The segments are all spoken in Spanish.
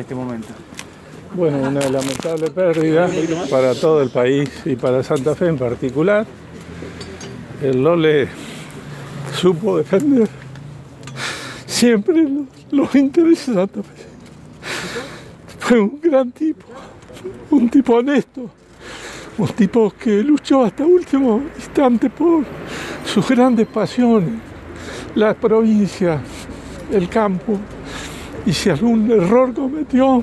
este momento? Bueno, una lamentable pérdida para todo el país y para Santa Fe en particular. El Lole supo defender siempre los, intereses de Santa Fe. Fue un gran tipo, un tipo honesto, un tipo que luchó hasta último instante por sus grandes pasiones, la provincia, el campo, y si algún error cometió,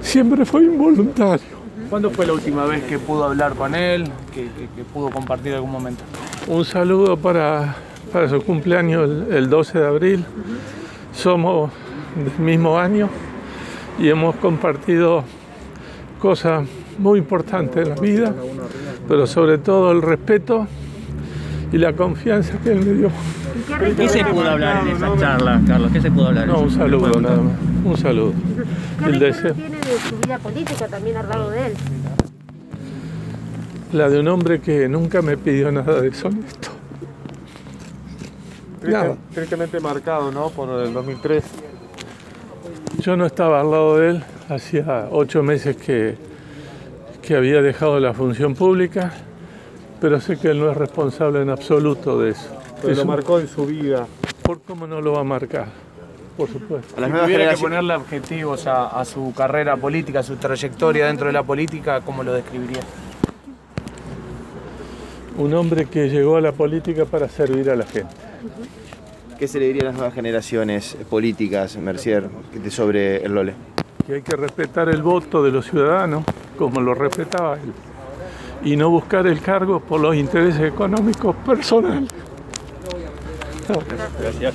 siempre fue involuntario. ¿Cuándo fue la última vez que pudo hablar con él, que, que- que pudo compartir algún momento? Un saludo para, para su cumpleaños el, el 12 de abril. Somos del mismo año y hemos compartido cosas muy importantes en la vida, pero sobre todo el respeto y la confianza que él me dio. ¿Qué se pudo hablar en esa charla, Carlos? ¿Qué se pudo hablar? No, un saludo nada más, un saludo. ¿Qué El deseo, tiene de su vida política también al lado de él? la de un hombre que nunca me pidió nada deshonesto. Nada. Tristemente marcado, ¿no? Por el 2003. Yo no estaba al lado de él, hacía ocho meses que, que había dejado la función pública, pero sé que él no es responsable en absoluto de eso. Pero Es lo un- marcó en su vida. ¿Por cómo no lo va a marcar? Por supuesto. Si A las nuevas tuviera que ponerle objetivos a, a su carrera política, a su trayectoria dentro de la política, ¿cómo lo describiría? Un hombre que llegó a la política para servir a la gente. ¿Qué se le diría a las nuevas generaciones políticas, Mercier, sobre el Lole? Que hay que respetar el voto de los ciudadanos como lo respetaba él y no buscar el cargo por los intereses económicos personales. Gracias.